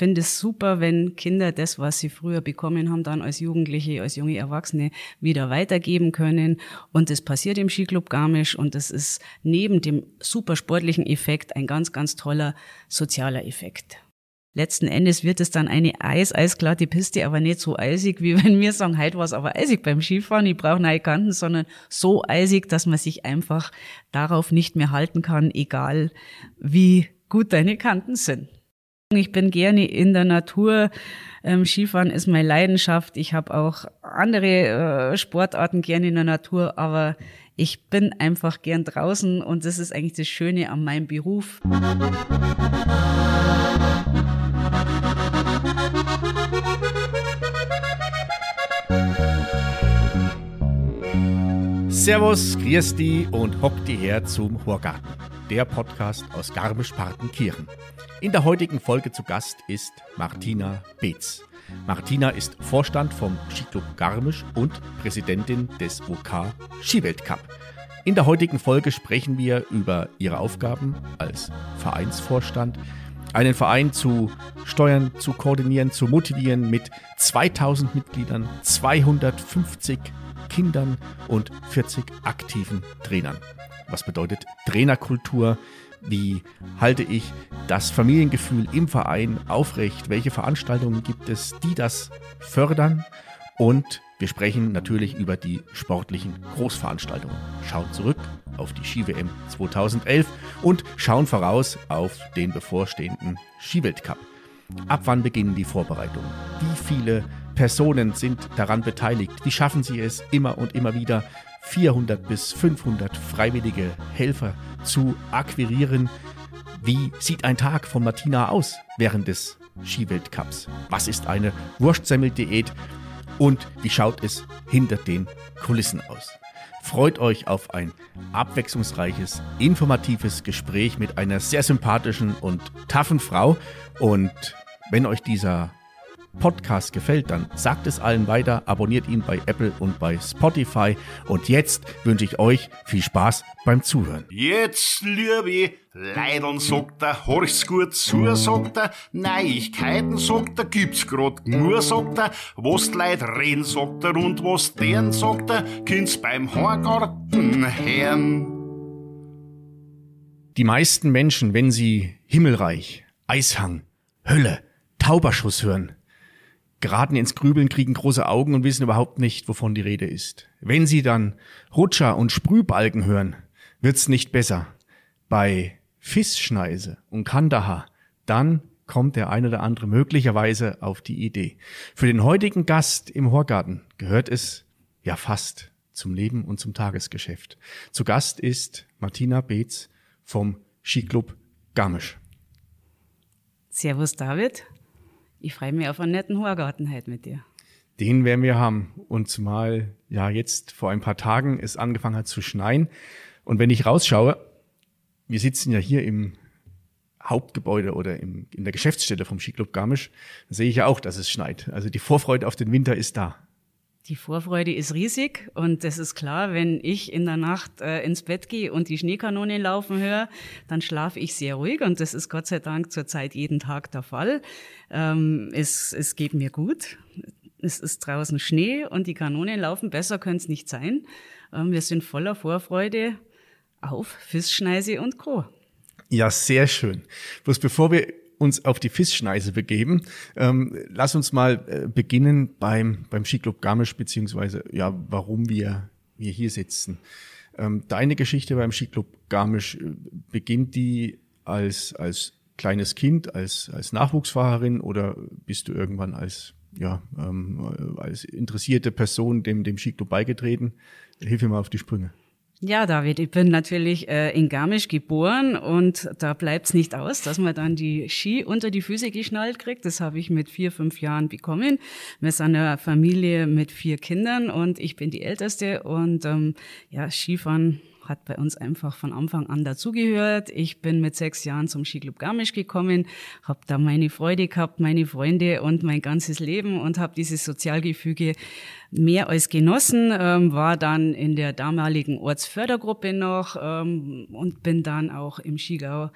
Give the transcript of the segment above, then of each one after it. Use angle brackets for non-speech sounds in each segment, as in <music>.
finde es super, wenn Kinder das, was sie früher bekommen haben, dann als Jugendliche, als junge Erwachsene wieder weitergeben können. Und das passiert im Skiclub Garmisch und das ist neben dem super sportlichen Effekt ein ganz, ganz toller sozialer Effekt. Letzten Endes wird es dann eine eis, eisglatte Piste, aber nicht so eisig, wie <laughs> wenn wir sagen, heute war es aber eisig beim Skifahren, ich brauche neue Kanten, sondern so eisig, dass man sich einfach darauf nicht mehr halten kann, egal wie gut deine Kanten sind. Ich bin gerne in der Natur. Ähm, Skifahren ist meine Leidenschaft. Ich habe auch andere äh, Sportarten gerne in der Natur, aber ich bin einfach gern draußen und das ist eigentlich das Schöne an meinem Beruf. Servus, grüß die und hockt die her zum Horgarten, der Podcast aus Garmisch-Partenkirchen. In der heutigen Folge zu Gast ist Martina Beetz. Martina ist Vorstand vom Skiclub Garmisch und Präsidentin des OK Skiweltcup. In der heutigen Folge sprechen wir über ihre Aufgaben als Vereinsvorstand, einen Verein zu steuern, zu koordinieren, zu motivieren mit 2000 Mitgliedern, 250 Kindern und 40 aktiven Trainern. Was bedeutet Trainerkultur? Wie halte ich das Familiengefühl im Verein aufrecht? Welche Veranstaltungen gibt es, die das fördern? Und wir sprechen natürlich über die sportlichen Großveranstaltungen. Schauen zurück auf die Ski-WM 2011 und schauen voraus auf den bevorstehenden Skiweltcup. Ab wann beginnen die Vorbereitungen? Wie viele Personen sind daran beteiligt? Wie schaffen sie es immer und immer wieder 400 bis 500 freiwillige Helfer zu akquirieren. Wie sieht ein Tag von Martina aus während des Skiweltcups? Was ist eine Wurstsemmeldiät? Und wie schaut es hinter den Kulissen aus? Freut euch auf ein abwechslungsreiches, informatives Gespräch mit einer sehr sympathischen und taffen Frau. Und wenn euch dieser Podcast gefällt, dann sagt es allen weiter, abonniert ihn bei Apple und bei Spotify. Und jetzt wünsche ich euch viel Spaß beim Zuhören. Jetzt, liebe Leidern, sagt er, horch's gut zu, sagt er, Neuigkeiten, sagt er, gibt's grad nur, sagt er, was die Leute reden, sagt er, und was deren, sagt er, kind's beim Horgarten hören. Die meisten Menschen, wenn sie Himmelreich, Eishang, Hölle, Tauberschuss hören, geraten ins Grübeln, kriegen große Augen und wissen überhaupt nicht, wovon die Rede ist. Wenn sie dann Rutscher und Sprühbalken hören, wird's nicht besser. Bei Fissschneise und Kandahar, dann kommt der eine oder andere möglicherweise auf die Idee. Für den heutigen Gast im Horgarten gehört es ja fast zum Leben und zum Tagesgeschäft. Zu Gast ist Martina Beetz vom Skiclub Garmisch. Servus David. Ich freue mich auf einen netten Horgarten heute mit dir. Den werden wir haben. Und zumal ja jetzt vor ein paar Tagen es angefangen hat zu schneien. Und wenn ich rausschaue, wir sitzen ja hier im Hauptgebäude oder im, in der Geschäftsstelle vom Skiclub Garmisch, sehe ich ja auch, dass es schneit. Also die Vorfreude auf den Winter ist da. Die Vorfreude ist riesig und das ist klar, wenn ich in der Nacht äh, ins Bett gehe und die Schneekanonen laufen höre, dann schlafe ich sehr ruhig und das ist Gott sei Dank zurzeit jeden Tag der Fall. Ähm, es, es geht mir gut. Es ist draußen Schnee und die Kanonen laufen. Besser könnte es nicht sein. Ähm, wir sind voller Vorfreude auf Fischschneise und Co. Ja, sehr schön. Bloß bevor wir uns auf die Fischschneise begeben. Ähm, lass uns mal äh, beginnen beim, beim Skiclub Garmisch, beziehungsweise ja, warum wir, wir hier sitzen. Ähm, deine Geschichte beim Skiclub Garmisch, äh, beginnt die als, als kleines Kind, als, als Nachwuchsfahrerin oder bist du irgendwann als, ja, ähm, als interessierte Person dem, dem Skiclub beigetreten? Hilf mir mal auf die Sprünge. Ja, David, ich bin natürlich äh, in Garmisch geboren und da bleibt's nicht aus, dass man dann die Ski unter die Füße geschnallt kriegt. Das habe ich mit vier, fünf Jahren bekommen. Wir sind eine Familie mit vier Kindern und ich bin die Älteste und ähm, ja, Skifahren hat bei uns einfach von Anfang an dazugehört. Ich bin mit sechs Jahren zum Skiclub Garmisch gekommen, habe da meine Freude gehabt, meine Freunde und mein ganzes Leben und habe dieses Sozialgefüge mehr als genossen, ähm, war dann in der damaligen Ortsfördergruppe noch ähm, und bin dann auch im Skigau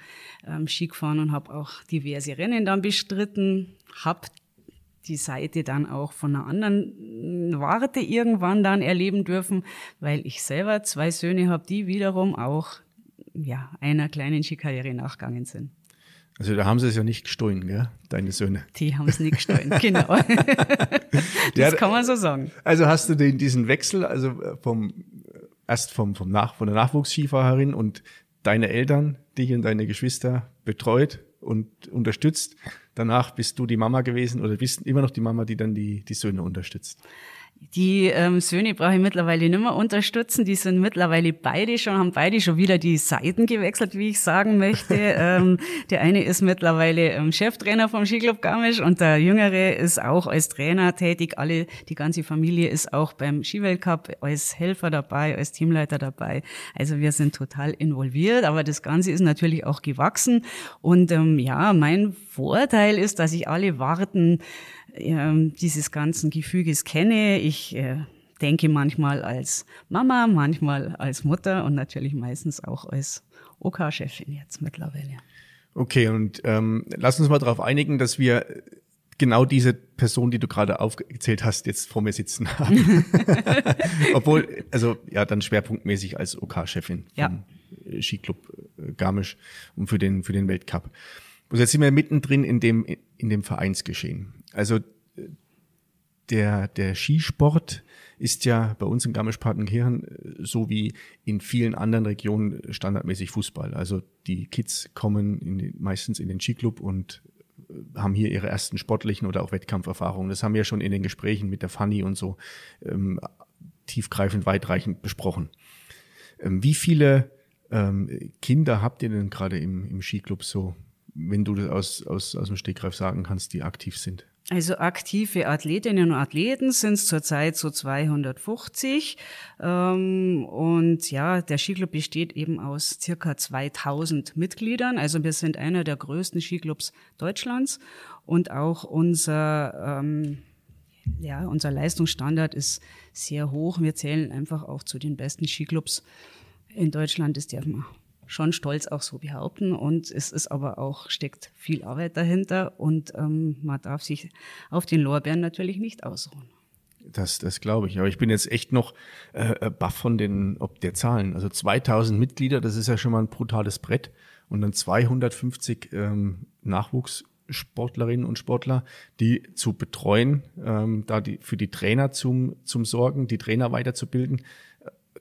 ähm, Ski gefahren und habe auch diverse Rennen dann bestritten, habe die Seite dann auch von einer anderen Warte irgendwann dann erleben dürfen, weil ich selber zwei Söhne habe, die wiederum auch ja, einer kleinen Skikarriere nachgegangen sind. Also da haben sie es ja nicht gestohlen, gell? deine Söhne. Die haben es nicht gestohlen, <laughs> genau. <laughs> das ja, kann man so sagen. Also hast du den, diesen Wechsel, also äh, vom erst vom, vom Nach, von der Nachwuchsskifahrerin und deine Eltern, dich und deine Geschwister betreut und unterstützt. Danach bist du die Mama gewesen oder bist immer noch die Mama, die dann die, die Söhne unterstützt. Die ähm, Söhne brauche ich mittlerweile nicht mehr unterstützen. Die sind mittlerweile beide schon, haben beide schon wieder die Seiten gewechselt, wie ich sagen möchte. <laughs> ähm, der eine ist mittlerweile ähm, Cheftrainer vom Skiclub Garmisch und der Jüngere ist auch als Trainer tätig. Alle, die ganze Familie ist auch beim Skiweltcup als Helfer dabei, als Teamleiter dabei. Also wir sind total involviert, aber das Ganze ist natürlich auch gewachsen. Und ähm, ja, mein Vorteil ist, dass ich alle Warten äh, dieses ganzen Gefüges kenne. Ich äh, denke manchmal als Mama, manchmal als Mutter und natürlich meistens auch als OK-Chefin jetzt mittlerweile. Okay, und ähm, lass uns mal darauf einigen, dass wir genau diese Person, die du gerade aufgezählt hast, jetzt vor mir sitzen haben. <laughs> Obwohl, also ja, dann schwerpunktmäßig als OK-Chefin ja. vom Skiclub äh, Garmisch und für den, für den Weltcup. Und jetzt sind wir mittendrin in dem, in dem Vereinsgeschehen. Also der, der Skisport ist ja bei uns in Garmisch-Partenkirchen äh, so wie in vielen anderen Regionen standardmäßig Fußball. Also die Kids kommen in meistens in den Skiclub und äh, haben hier ihre ersten sportlichen oder auch Wettkampferfahrungen. Das haben wir schon in den Gesprächen mit der Fanny und so ähm, tiefgreifend, weitreichend besprochen. Ähm, wie viele ähm, Kinder habt ihr denn gerade im, im Skiclub so, wenn du das aus, aus, aus dem Stegreif sagen kannst, die aktiv sind? Also aktive Athletinnen und Athleten sind es zurzeit so 250. Ähm, und ja, der Skiclub besteht eben aus circa 2000 Mitgliedern. Also wir sind einer der größten Skiclubs Deutschlands. Und auch unser, ähm, ja, unser Leistungsstandard ist sehr hoch. Wir zählen einfach auch zu den besten Skiclubs in Deutschland. Das darf schon stolz auch so behaupten. Und es ist aber auch, steckt viel Arbeit dahinter und ähm, man darf sich auf den Lorbeeren natürlich nicht ausruhen. Das, das glaube ich. Aber ich bin jetzt echt noch äh, äh baff von den, ob der Zahlen. Also 2000 Mitglieder, das ist ja schon mal ein brutales Brett. Und dann 250 ähm, Nachwuchssportlerinnen und Sportler, die zu betreuen, ähm, da die, für die Trainer zum, zum Sorgen, die Trainer weiterzubilden.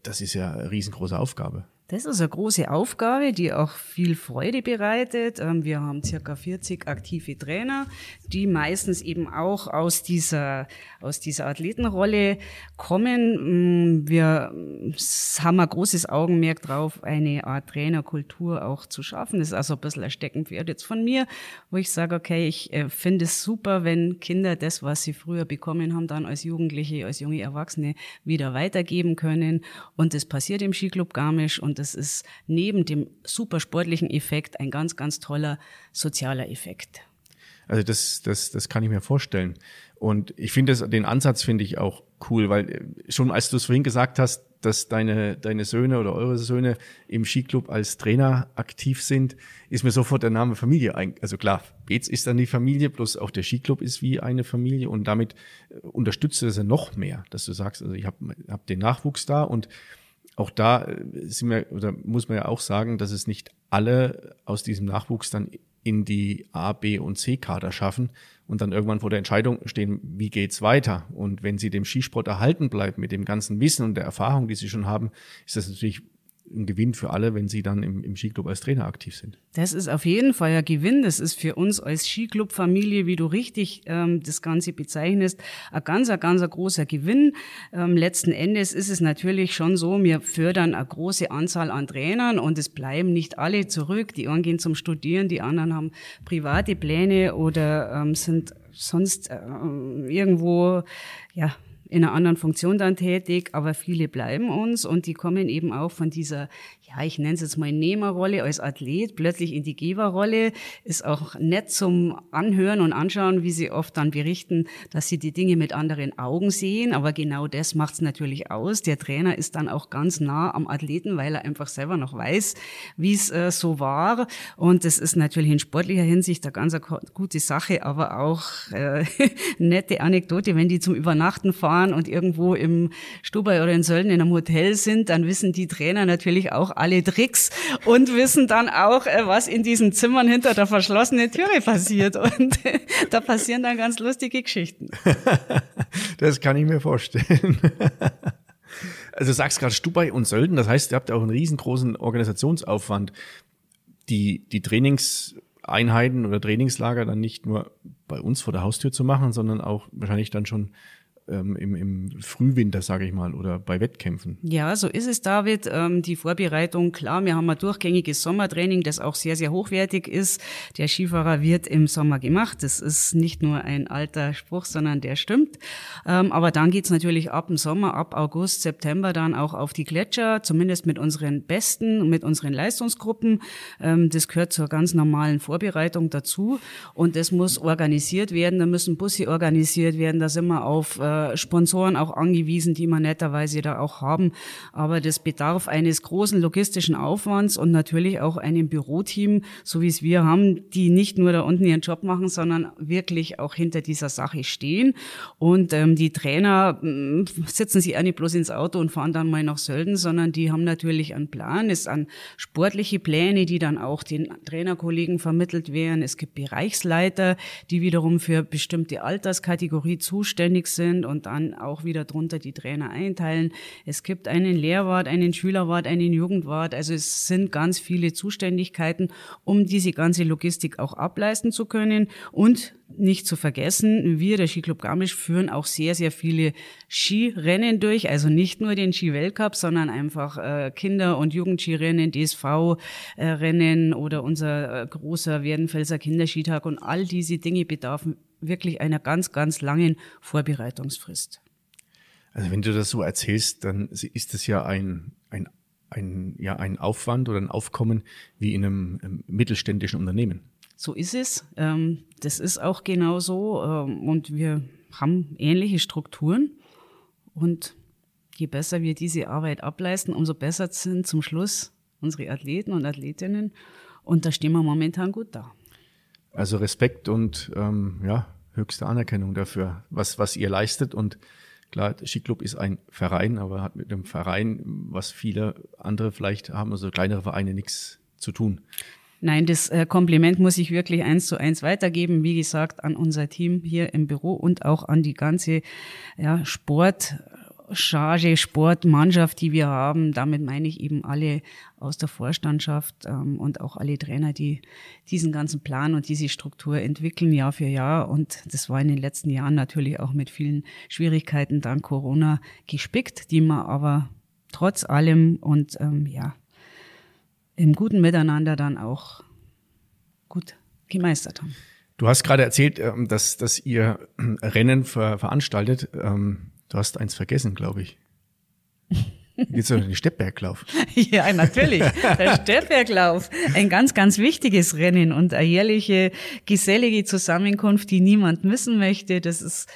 Das ist ja eine riesengroße Aufgabe. Das ist eine große Aufgabe, die auch viel Freude bereitet. Ähm, wir haben circa 40 aktive Trainer, die meistens eben auch aus dieser, aus dieser Athletenrolle kommen. Mm, wir haben ein großes Augenmerk drauf, eine Art Trainerkultur auch zu schaffen. Das ist also ein bisschen ein Steckenpferd jetzt von mir, wo ich sage, okay, ich äh, finde es super, wenn Kinder das, was sie früher bekommen haben, dann als Jugendliche, als junge Erwachsene wieder weitergeben können. Und das passiert im Skiclub Garmisch und das ist neben dem super sportlichen Effekt ein ganz, ganz toller sozialer Effekt. Also das, das, das kann ich mir vorstellen. Und ich finde den Ansatz finde ich auch cool, weil äh, schon als du es vorhin gesagt hast, dass deine, deine Söhne oder eure Söhne im Skiclub als Trainer aktiv sind, ist mir sofort der Name Familie ein. Also klar, Beetz ist dann die Familie, plus auch der Skiclub ist wie eine Familie und damit äh, unterstützt du es ja noch mehr, dass du sagst, also ich habe hab den Nachwuchs da und auch da äh, sind wir, oder muss man ja auch sagen, dass es nicht alle aus diesem Nachwuchs dann in die A, B und C Kader schaffen und dann irgendwann vor der Entscheidung stehen, wie geht's weiter? Und wenn sie dem Skisport erhalten bleiben mit dem ganzen Wissen und der Erfahrung, die sie schon haben, ist das natürlich ein Gewinn für alle, wenn sie dann im, im Skiclub als Trainer aktiv sind. Das ist auf jeden Fall ein Gewinn. Das ist für uns als Skiclub-Familie, wie du richtig ähm, das Ganze bezeichnest, ein ganz, ein ganz großer Gewinn. Ähm, letzten Endes ist es natürlich schon so, wir fördern eine große Anzahl an Trainern und es bleiben nicht alle zurück. Die einen gehen zum Studieren, die anderen haben private Pläne oder ähm, sind sonst äh, irgendwo ja in einer anderen Funktion dann tätig, aber viele bleiben uns und die kommen eben auch von dieser, ja, ich nenne es jetzt mal Nehmerrolle als Athlet, plötzlich in die Geberrolle. Ist auch nett zum Anhören und Anschauen, wie sie oft dann berichten, dass sie die Dinge mit anderen Augen sehen, aber genau das macht es natürlich aus. Der Trainer ist dann auch ganz nah am Athleten, weil er einfach selber noch weiß, wie es äh, so war und das ist natürlich in sportlicher Hinsicht eine ganz gute Sache, aber auch äh, <laughs> nette Anekdote, wenn die zum Übernachten fahren, und irgendwo im Stubai oder in Sölden in einem Hotel sind, dann wissen die Trainer natürlich auch alle Tricks und wissen dann auch, äh, was in diesen Zimmern hinter der verschlossenen Türe passiert. Und <laughs> da passieren dann ganz lustige Geschichten. <laughs> Das kann ich mir vorstellen. <laughs> Also du sagst gerade Stubai und Sölden, das heißt, ihr habt auch einen riesengroßen Organisationsaufwand, die, die Trainingseinheiten oder Trainingslager dann nicht nur bei uns vor der Haustür zu machen, sondern auch wahrscheinlich dann schon ähm, im, im Frühwinter, sage ich mal, oder bei Wettkämpfen. Ja, so ist es, David. Ähm, die Vorbereitung, klar, wir haben ein durchgängiges Sommertraining, das auch sehr, sehr hochwertig ist. Der Skifahrer wird im Sommer gemacht. Das ist nicht nur ein alter Spruch, sondern der stimmt. Ähm, aber dann geht's natürlich ab dem Sommer, ab August, September dann auch auf die Gletscher, zumindest mit unseren Besten, mit unseren Leistungsgruppen. Ähm, das gehört zur ganz normalen Vorbereitung dazu. Und das muss organisiert werden. Da müssen Busse organisiert werden. Da sind wir auf äh, Sponsoren auch angewiesen, die wir netterweise da auch haben. Aber das bedarf eines großen logistischen Aufwands und natürlich auch einem Büroteam, so wie es wir haben, die nicht nur da unten ihren Job machen, sondern wirklich auch hinter dieser Sache stehen. Und ähm, die Trainer äh, sitzen sich auch nicht bloß ins Auto und fahren dann mal nach Sölden, sondern die haben natürlich einen Plan, es an sportliche Pläne, die dann auch den Trainerkollegen vermittelt werden. Es gibt Bereichsleiter, die wiederum für bestimmte Alterskategorie zuständig sind und dann auch wieder drunter die Trainer einteilen. Es gibt einen Lehrwart, einen Schülerwart, einen Jugendwart. Also es sind ganz viele Zuständigkeiten, um diese ganze Logistik auch ableisten zu können. Und nicht zu vergessen, wir, der Skiclub Garmisch, führen auch sehr, sehr viele Skirennen durch. Also nicht nur den Ski-Weltcup, sondern einfach äh, Kinder- und Jugendskirennen, DSV-Rennen oder unser äh, großer Werdenfelser Kinderskitag und all diese Dinge bedarfen wirklich einer ganz, ganz langen Vorbereitungsfrist. Also wenn du das so erzählst, dann ist es ja ein, ein, ein, ja, ein Aufwand oder ein Aufkommen wie in einem, einem mittelständischen Unternehmen. So ist es. Ähm, das ist auch genau so. Ähm, und wir haben ähnliche Strukturen. Und je besser wir diese Arbeit ableisten, umso besser sind zum Schluss unsere Athleten und Athletinnen. Und da stehen wir momentan gut da. Also Respekt und ähm, ja, höchste Anerkennung dafür, was, was ihr leistet. Und klar, Skiclub ist ein Verein, aber hat mit dem Verein, was viele andere vielleicht haben, also kleinere Vereine, nichts zu tun. Nein, das äh, Kompliment muss ich wirklich eins zu eins weitergeben. Wie gesagt, an unser Team hier im Büro und auch an die ganze ja, Sport, Charge, Sportmannschaft, die wir haben. Damit meine ich eben alle aus der Vorstandschaft ähm, und auch alle Trainer, die diesen ganzen Plan und diese Struktur entwickeln Jahr für Jahr. Und das war in den letzten Jahren natürlich auch mit vielen Schwierigkeiten dank Corona gespickt, die man aber trotz allem und ähm, ja im guten Miteinander dann auch gut gemeistert haben. Du hast gerade erzählt, ähm, dass, dass ihr Rennen ver veranstaltet. Ähm, Du hast eins vergessen, glaube ich. Geht's um den Steppberglauf? <laughs> ja, natürlich. Der <laughs> Steppberglauf. Ein ganz, ganz wichtiges Rennen und eine jährliche, gesellige Zusammenkunft, die niemand missen möchte. Das ist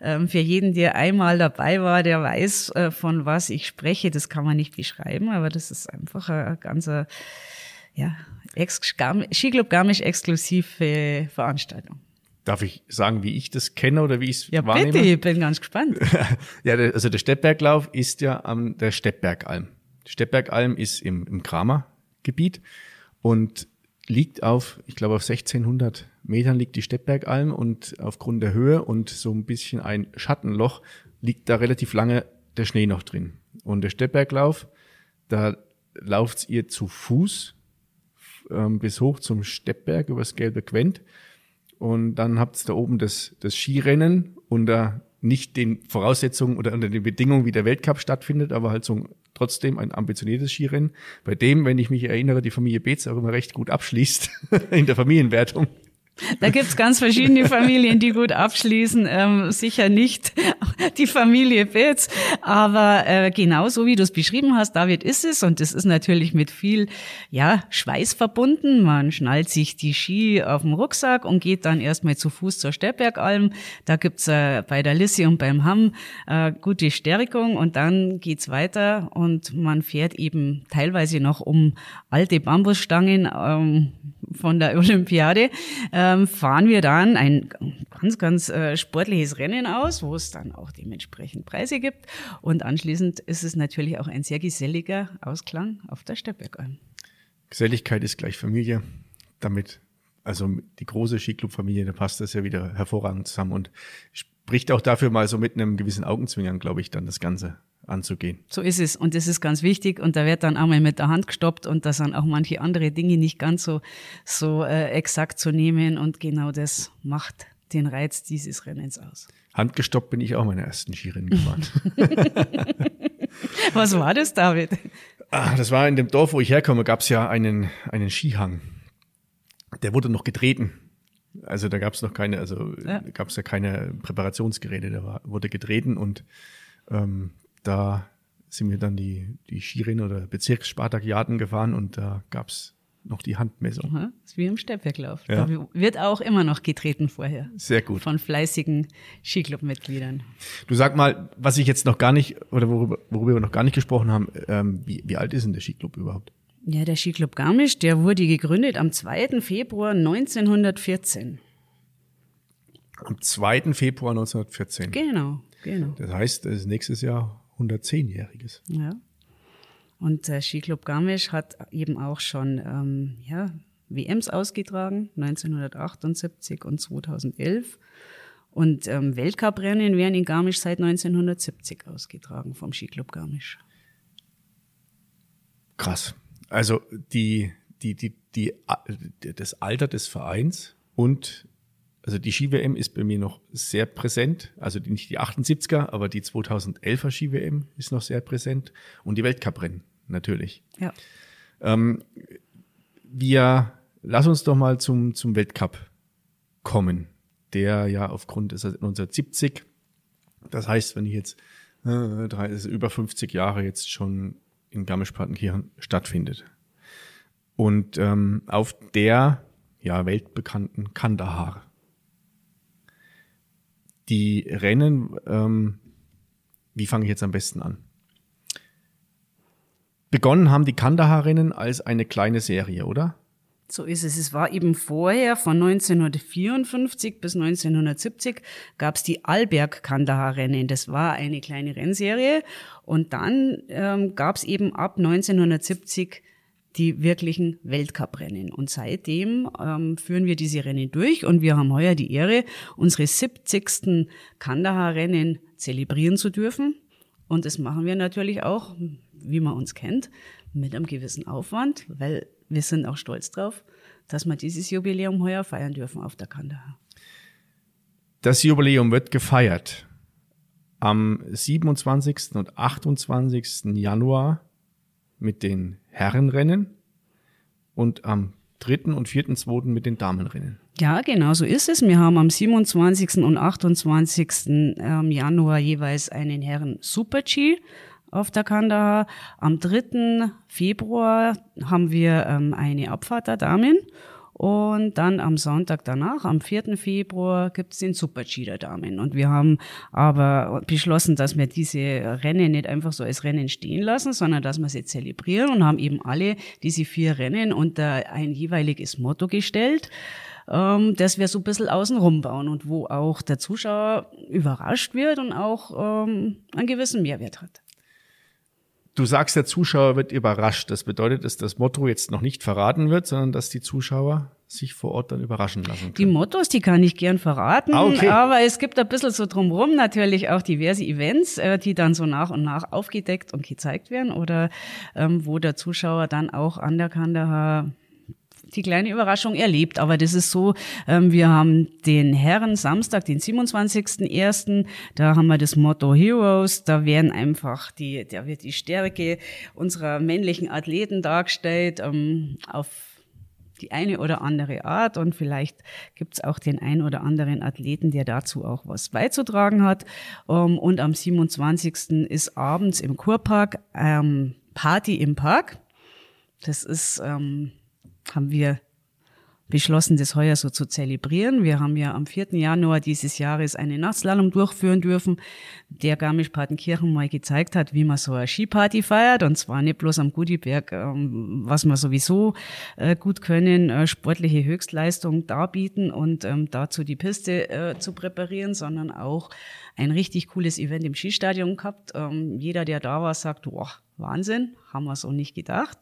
ähm, für jeden, der einmal dabei war, der weiß, äh, von was ich spreche. Das kann man nicht beschreiben, aber das ist einfach ein ganzer, ja, Skiclub Garmisch exklusive Veranstaltung. Darf ich sagen, wie ich das kenne oder wie ich es ja, wahrnehme? Ja, bitte, ich bin ganz gespannt. <laughs> ja, der, also der Steppberglauf ist ja am der Steppbergalm. Steppbergalm ist im, im Kramergebiet und liegt auf, ich glaube auf 1600 Metern liegt die Steppbergalm und aufgrund der Höhe und so ein bisschen ein Schattenloch liegt da relativ lange der Schnee noch drin. Und der Steppberglauf, da lauft ihr zu Fuß ähm, bis hoch zum Steppberg übers Gelbe Quent und dann habt ihr da oben das, das Skirennen unter nicht den Voraussetzungen oder unter den Bedingungen, wie der Weltcup stattfindet, aber halt so trotzdem ein ambitioniertes Skirennen, bei dem, wenn ich mich erinnere, die Familie Beetz auch immer recht gut abschließt <laughs> in der Familienwertung. Da gibt's ganz verschiedene Familien, die gut abschließen. Ähm, sicher nicht die Familie Betz, aber äh, genau so wie du es beschrieben hast, David, ist es. Und das ist natürlich mit viel ja, Schweiß verbunden. Man schnallt sich die Ski auf den Rucksack und geht dann erstmal zu Fuß zur Steppbergalm. Da gibt's äh, bei der Lissi und beim Hamm äh, gute Stärkung und dann geht's weiter und man fährt eben teilweise noch um alte Bambusstangen ähm, von der Olympiade. Äh, ähm, fahren wir dann ein ganz, ganz äh, sportliches Rennen aus, wo es dann auch dementsprechend Preise gibt. Und anschließend ist es natürlich auch ein sehr geselliger Ausklang auf der Steppbergalm. Geselligkeit ist gleich Familie. Damit, also die große Skiclub-Familie, da passt das ja wieder hervorragend zusammen und spricht auch dafür mal so mit einem gewissen Augenzwinkern, glaube ich, dann das Ganze anzugehen. So ist es. Und das ist ganz wichtig. Und da wird dann einmal mit der Hand gestoppt und da sind auch manche andere Dinge nicht ganz so, so äh, exakt zu nehmen. Und genau das macht den Reiz dieses Rennens aus. Handgestoppt bin ich auch meine ersten Skirennen gefahren. <laughs> Was war das, David? Ah, das war in dem Dorf, wo ich herkomme, gab es ja einen, einen Skihang. Der wurde noch getreten. Also da gab es noch keine, also ja. gab es ja keine Präparationsgeräte, der war, wurde getreten und ähm, da sind wir dann die, die Skirennen oder Bezirksspartakiaden gefahren und da gab's noch die Handmessung. Aha, ist wie im Steppwerklauf. Ja. Da wird auch immer noch getreten vorher. Sehr gut. Von fleißigen Skiclub-Mitgliedern. Du sag mal, was ich jetzt noch gar nicht, oder worüber, worüber wir noch gar nicht gesprochen haben, ähm, wie, wie alt ist denn der Skiclub überhaupt? Ja, der Skiclub Garmisch, der wurde gegründet am 2. Februar 1914. Am 2. Februar 1914. Genau, genau. Das heißt, das ist nächstes Jahr 110-Jähriges. Ja. Und der Skiclub Garmisch hat eben auch schon ähm, ja, WMs ausgetragen, 1978 und 2011. Und ähm, Weltcuprennen werden in Garmisch seit 1970 ausgetragen vom Skiclub Garmisch. Krass. Also die, die, die, die, das Alter des Vereins und also die Ski-WM ist bei mir noch sehr präsent. Also nicht die 78er, aber die 2011er Ski-WM ist noch sehr präsent. Und die Weltcuprennen natürlich. Ja. Ähm, wir, lass uns doch mal zum, zum Weltcup kommen, der ja aufgrund ist 1970. Das heißt, wenn ich jetzt äh, drei, ist über 50 Jahre jetzt schon in Garmisch-Partenkirchen stattfindet. Und ähm, auf der ja weltbekannten Kandahar die Rennen, ähm, wie fange ich jetzt am besten an? Begonnen haben die Kandahar-Rennen als eine kleine Serie, oder? So ist es. Es war eben vorher, von 1954 bis 1970, gab es die Alberg-Kandahar-Rennen. Das war eine kleine Rennserie. Und dann ähm, gab es eben ab 1970 die wirklichen Weltcuprennen. Und seitdem ähm, führen wir diese Rennen durch und wir haben heuer die Ehre, unsere 70. Kandahar-Rennen zelebrieren zu dürfen. Und das machen wir natürlich auch, wie man uns kennt, mit einem gewissen Aufwand, weil wir sind auch stolz drauf, dass wir dieses Jubiläum heuer feiern dürfen auf der Kandahar. Das Jubiläum wird gefeiert am 27. und 28. Januar mit den Herrenrennen und am 3. und 4.2. mit den Damenrennen. Ja, genau so ist es. Wir haben am 27. und 28. Ähm, Januar jeweils einen Herren Super G auf der Kandahar. Am 3. Februar haben wir ähm, eine Abfahrt der Damen und dann am Sonntag danach, am 4. Februar, gibt es den Super-G der Damen. Und wir haben aber beschlossen, dass wir diese Rennen nicht einfach so als Rennen stehen lassen, sondern dass wir sie zelebrieren und haben eben alle diese vier Rennen unter ein jeweiliges Motto gestellt ähm, dass wir so ein bisschen außenrum bauen und wo auch der Zuschauer überrascht wird und auch ähm, einen gewissen Mehrwert hat. Du sagst, der Zuschauer wird überrascht. Das bedeutet, dass das Motto jetzt noch nicht verraten wird, sondern dass die Zuschauer sich vor Ort dann überraschen lassen können. Die Mottos, die kann ich gern verraten, ah, okay. aber es gibt ein bisschen so drumherum natürlich auch diverse Events, äh, die dann so nach und nach aufgedeckt und gezeigt werden oder ähm, wo der Zuschauer dann auch an der Kandahar die kleine Überraschung erlebt. Aber das ist so, ähm, wir haben den Herren Samstag, den 27.01., da haben wir das Motto Heroes, da werden einfach die, da wird die Stärke unserer männlichen Athleten dargestellt, ähm, auf die eine oder andere Art und vielleicht gibt es auch den ein oder anderen Athleten, der dazu auch was beizutragen hat. Ähm, und am 27. ist abends im Kurpark ähm, Party im Park. Das ist, ähm, haben wir beschlossen, das heuer so zu zelebrieren. Wir haben ja am 4. Januar dieses Jahres einen Nachtslalom durchführen dürfen, der Garmisch-Partenkirchen mal gezeigt hat, wie man so eine Skiparty feiert. Und zwar nicht bloß am Gudiberg, ähm, was wir sowieso äh, gut können, äh, sportliche Höchstleistung darbieten und ähm, dazu die Piste äh, zu präparieren, sondern auch ein richtig cooles Event im Skistadion gehabt. Ähm, jeder, der da war, sagt, boah, Wahnsinn, haben wir so nicht gedacht.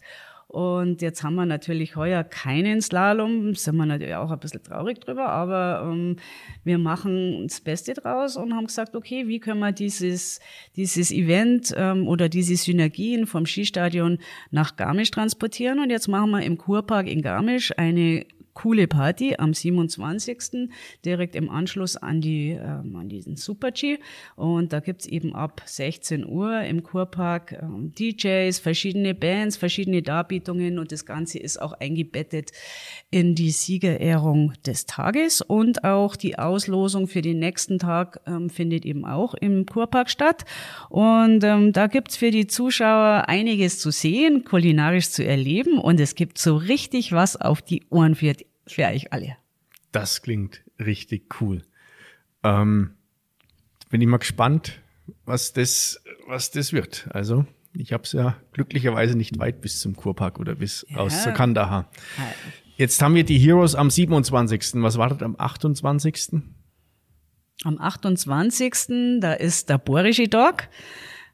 Und jetzt haben wir natürlich heuer keinen Slalom, sind wir natürlich auch ein bisschen traurig drüber, aber ähm, wir machen das Beste draus und haben gesagt, okay, wie können wir dieses, dieses Event ähm, oder diese Synergien vom Skistadion nach Garmisch transportieren? Und jetzt machen wir im Kurpark in Garmisch eine coole Party am 27. direkt im Anschluss an, die, ähm, an diesen Super-G. Und da gibt's eben ab 16 Uhr im Kurpark ähm, DJs, verschiedene Bands, verschiedene Darbietungen und das Ganze ist auch eingebettet in die Siegerehrung des Tages und auch die Auslosung für den nächsten Tag ähm, findet eben auch im Kurpark statt. Und ähm, da gibt's für die Zuschauer einiges zu sehen, kulinarisch zu erleben und es gibt so richtig was auf die Ohren für für euch alle. Das klingt richtig cool. Ähm, bin ich mal gespannt, was das, was das wird. Also, ich habe es ja glücklicherweise nicht weit bis zum Kurpark oder bis ja. aus zur Kandahar. Jetzt haben wir die Heroes am 27. Was wartet am 28.? Am 28. da ist der Borische Dog.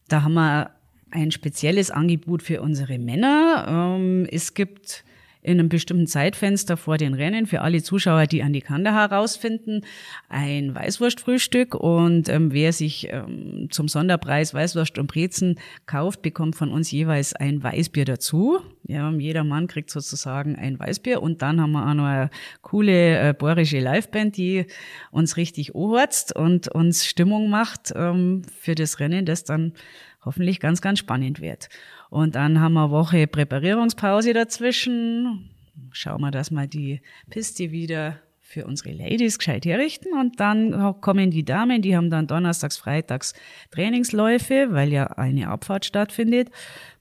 Da haben wir ein spezielles Angebot für unsere Männer. Ähm, es gibt in einem bestimmten Zeitfenster vor den Rennen für alle Zuschauer, die an die Kandahar rausfinden, ein Weißwurstfrühstück und ähm, wer sich ähm, zum Sonderpreis Weißwurst und Brezen kauft, bekommt von uns jeweils ein Weißbier dazu. Ja, jeder Mann kriegt sozusagen ein Weißbier und dann haben wir auch noch eine coole äh, bohrische Liveband, die uns richtig ohrzt und uns Stimmung macht ähm, für das Rennen, das dann hoffentlich ganz, ganz spannend wird. Und dann haben wir eine Woche Präparierungspause dazwischen. Schauen wir, dass wir die Piste wieder für unsere Ladies gescheit herrichten und dann kommen die Damen, die haben dann donnerstags, freitags Trainingsläufe, weil ja eine Abfahrt stattfindet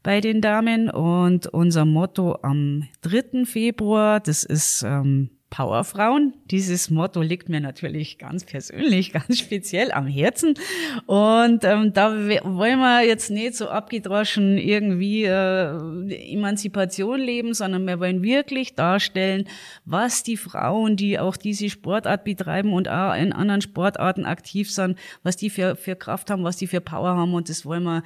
bei den Damen und unser Motto am 3. Februar, das ist ähm, Powerfrauen. Dieses Motto liegt mir natürlich ganz persönlich, <laughs> ganz speziell am Herzen. Und ähm, da wollen wir jetzt nicht so abgedroschen irgendwie äh, Emanzipation leben, sondern wir wollen wirklich darstellen, was die Frauen, die auch diese Sportart betreiben und auch in anderen Sportarten aktiv sind, was die für, für Kraft haben, was die für Power haben. Und das wollen wir,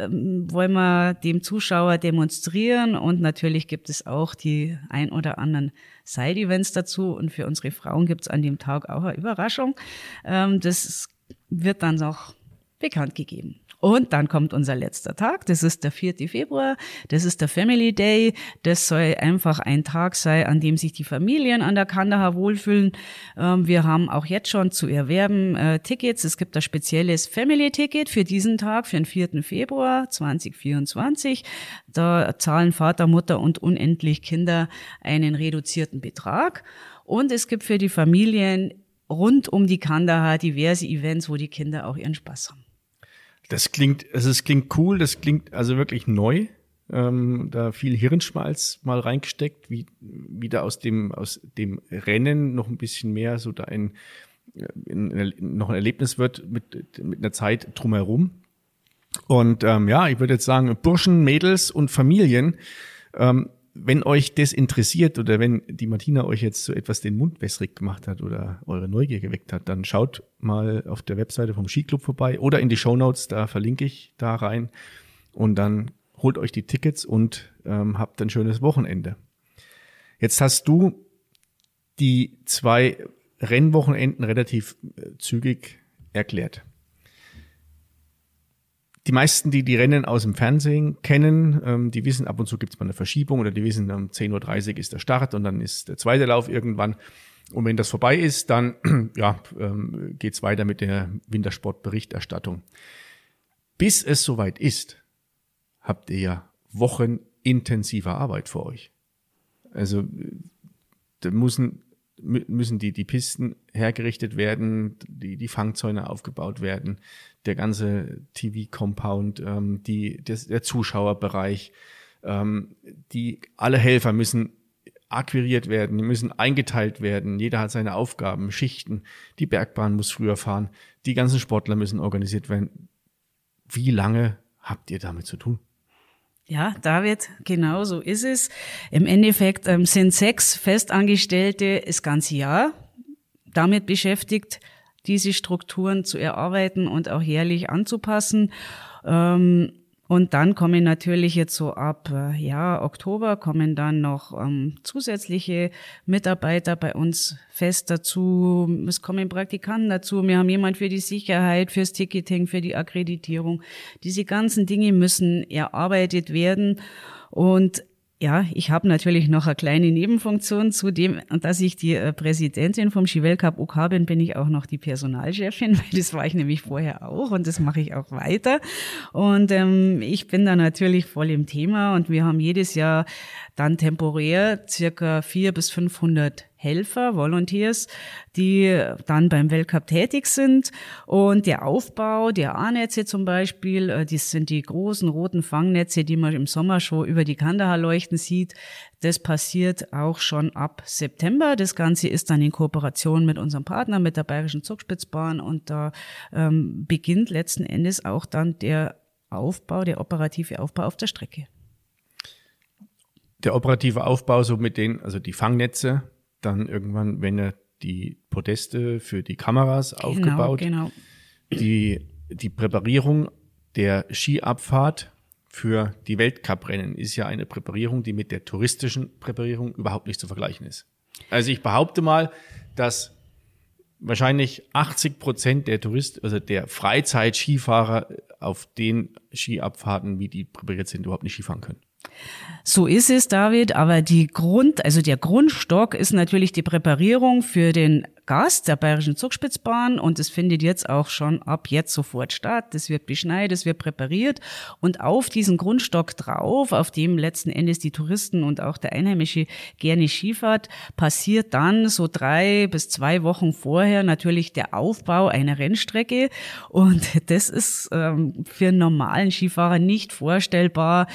ähm, wollen wir dem Zuschauer demonstrieren. Und natürlich gibt es auch die ein oder anderen Side-Events dazu. Und für unsere Frauen gibt's an dem Tag auch eine Überraschung. Ähm, das wird dann auch bekannt gegeben. Und dann kommt unser letzter Tag, das ist der 4. Februar, das ist der Family Day. Das soll einfach ein Tag sein, an dem sich die Familien an der Kandahar wohlfühlen. Ähm, wir haben auch jetzt schon zu erwerben äh, Tickets. Es gibt ein spezielles Family-Ticket für diesen Tag, für den 4. Februar 2024. Da zahlen Vater, Mutter und unendlich Kinder einen reduzierten Betrag. Und es gibt für die Familien rund um die Kandahar diverse Events, wo die Kinder auch ihren Spaß haben. Das klingt, also es klingt cool, das klingt also wirklich neu. Ähm, da viel Hirnschmalz mal reingesteckt, wie wieder aus dem aus dem Rennen noch ein bisschen mehr so da ein, ein noch ein Erlebnis wird mit mit einer Zeit drumherum. Und ähm, ja, ich würde jetzt sagen, Burschen, Mädels und Familien, ähm, wenn euch das interessiert oder wenn die Martina euch jetzt so etwas den Mund wässrig gemacht hat oder eure Neugier geweckt hat, dann schaut mal auf der Webseite vom Skiclub vorbei oder in die Show Notes, da verlinke ich da rein und dann holt euch die Tickets und ähm, habt ein schönes Wochenende. Jetzt hast du die zwei Rennwochenenden relativ äh, zügig erklärt die meisten, die die Rennen aus dem Fernsehen kennen, ähm, die wissen, ab und zu gibt es mal eine Verschiebung oder die wissen, um 10.30 Uhr ist der Start und dann ist der zweite Lauf irgendwann. Und wenn das vorbei ist, dann <clears throat> ja, ähm, geht weiter mit der Wintersportberichterstattung. Bis es soweit ist, habt ihr ja Wochen intensiver Arbeit vor euch. Also da müssen, müssen die, die Pisten hergerichtet werden, die, die Fangzäune aufgebaut werden, der ganze TV-Compound, ähm, die, der, der Zuschauerbereich, ähm, die alle Helfer müssen akquiriert werden, die müssen eingeteilt werden. Jeder hat seine Aufgaben, Schichten. Die Bergbahn muss früher fahren. Die ganzen Sportler müssen organisiert werden. Wie lange habt ihr damit zu tun? Ja, David, genau so ist es. Im Endeffekt ähm, sind sechs Festangestellte das ganze Jahr damit beschäftigt, diese Strukturen zu erarbeiten und auch jährlich anzupassen. Ähm, und dann kommen natürlich jetzt so ab äh, ja, Oktober kommen dann noch ähm, zusätzliche Mitarbeiter bei uns fest dazu. Es kommen Praktikanten dazu. Wir haben jemand für die Sicherheit, fürs Ticketing, für die Akkreditierung. Diese ganzen Dinge müssen erarbeitet werden. Und ja, ich habe natürlich noch eine kleine Nebenfunktion. Zudem, dass ich die äh, Präsidentin vom Skiweltcup OK bin, bin ich auch noch die Personalchefin, <laughs> weil das war ich nämlich vorher auch und das mache ich auch weiter. Und ähm, ich bin da natürlich voll im Thema und wir haben jedes Jahr dann temporär circa vier bis 500 Helfer, Volunteers, die dann beim Weltcup tätig sind. Und der Aufbau der A-Netze zum Beispiel, äh, das sind die großen roten Fangnetze, die man im Sommer schon über die Kandahar leuchten sieht. Das passiert auch schon ab September. Das Ganze ist dann in Kooperation mit unserem Partner, mit der Bayerischen Zugspitzbahn. Und da ähm, beginnt letzten Endes auch dann der Aufbau, der operative Aufbau auf der Strecke. Der operative Aufbau, so mit den, also die Fangnetze, dann irgendwann, wenn er die Podeste für die Kameras genau, aufgebaut, genau. Die, die Präparierung der Skiabfahrt für die Weltcuprennen ist ja eine Präparierung, die mit der touristischen Präparierung überhaupt nicht zu vergleichen ist. Also ich behaupte mal, dass wahrscheinlich 80 Prozent der Touristen, also der Freizeit-Skifahrer auf den Skiabfahrten, wie die präpariert sind, überhaupt nicht Skifahren können. So ist es, David. Aber die Grund, also der Grundstock ist natürlich die Präparierung für den Gast der Bayerischen Zugspitzbahn und es findet jetzt auch schon ab jetzt sofort statt. Das wird beschneit, es wird präpariert und auf diesen Grundstock drauf, auf dem letzten Endes die Touristen und auch der Einheimische gerne Skifahrt, passiert dann so drei bis zwei Wochen vorher natürlich der Aufbau einer Rennstrecke und <laughs> das ist ähm, für einen normalen Skifahrer nicht vorstellbar,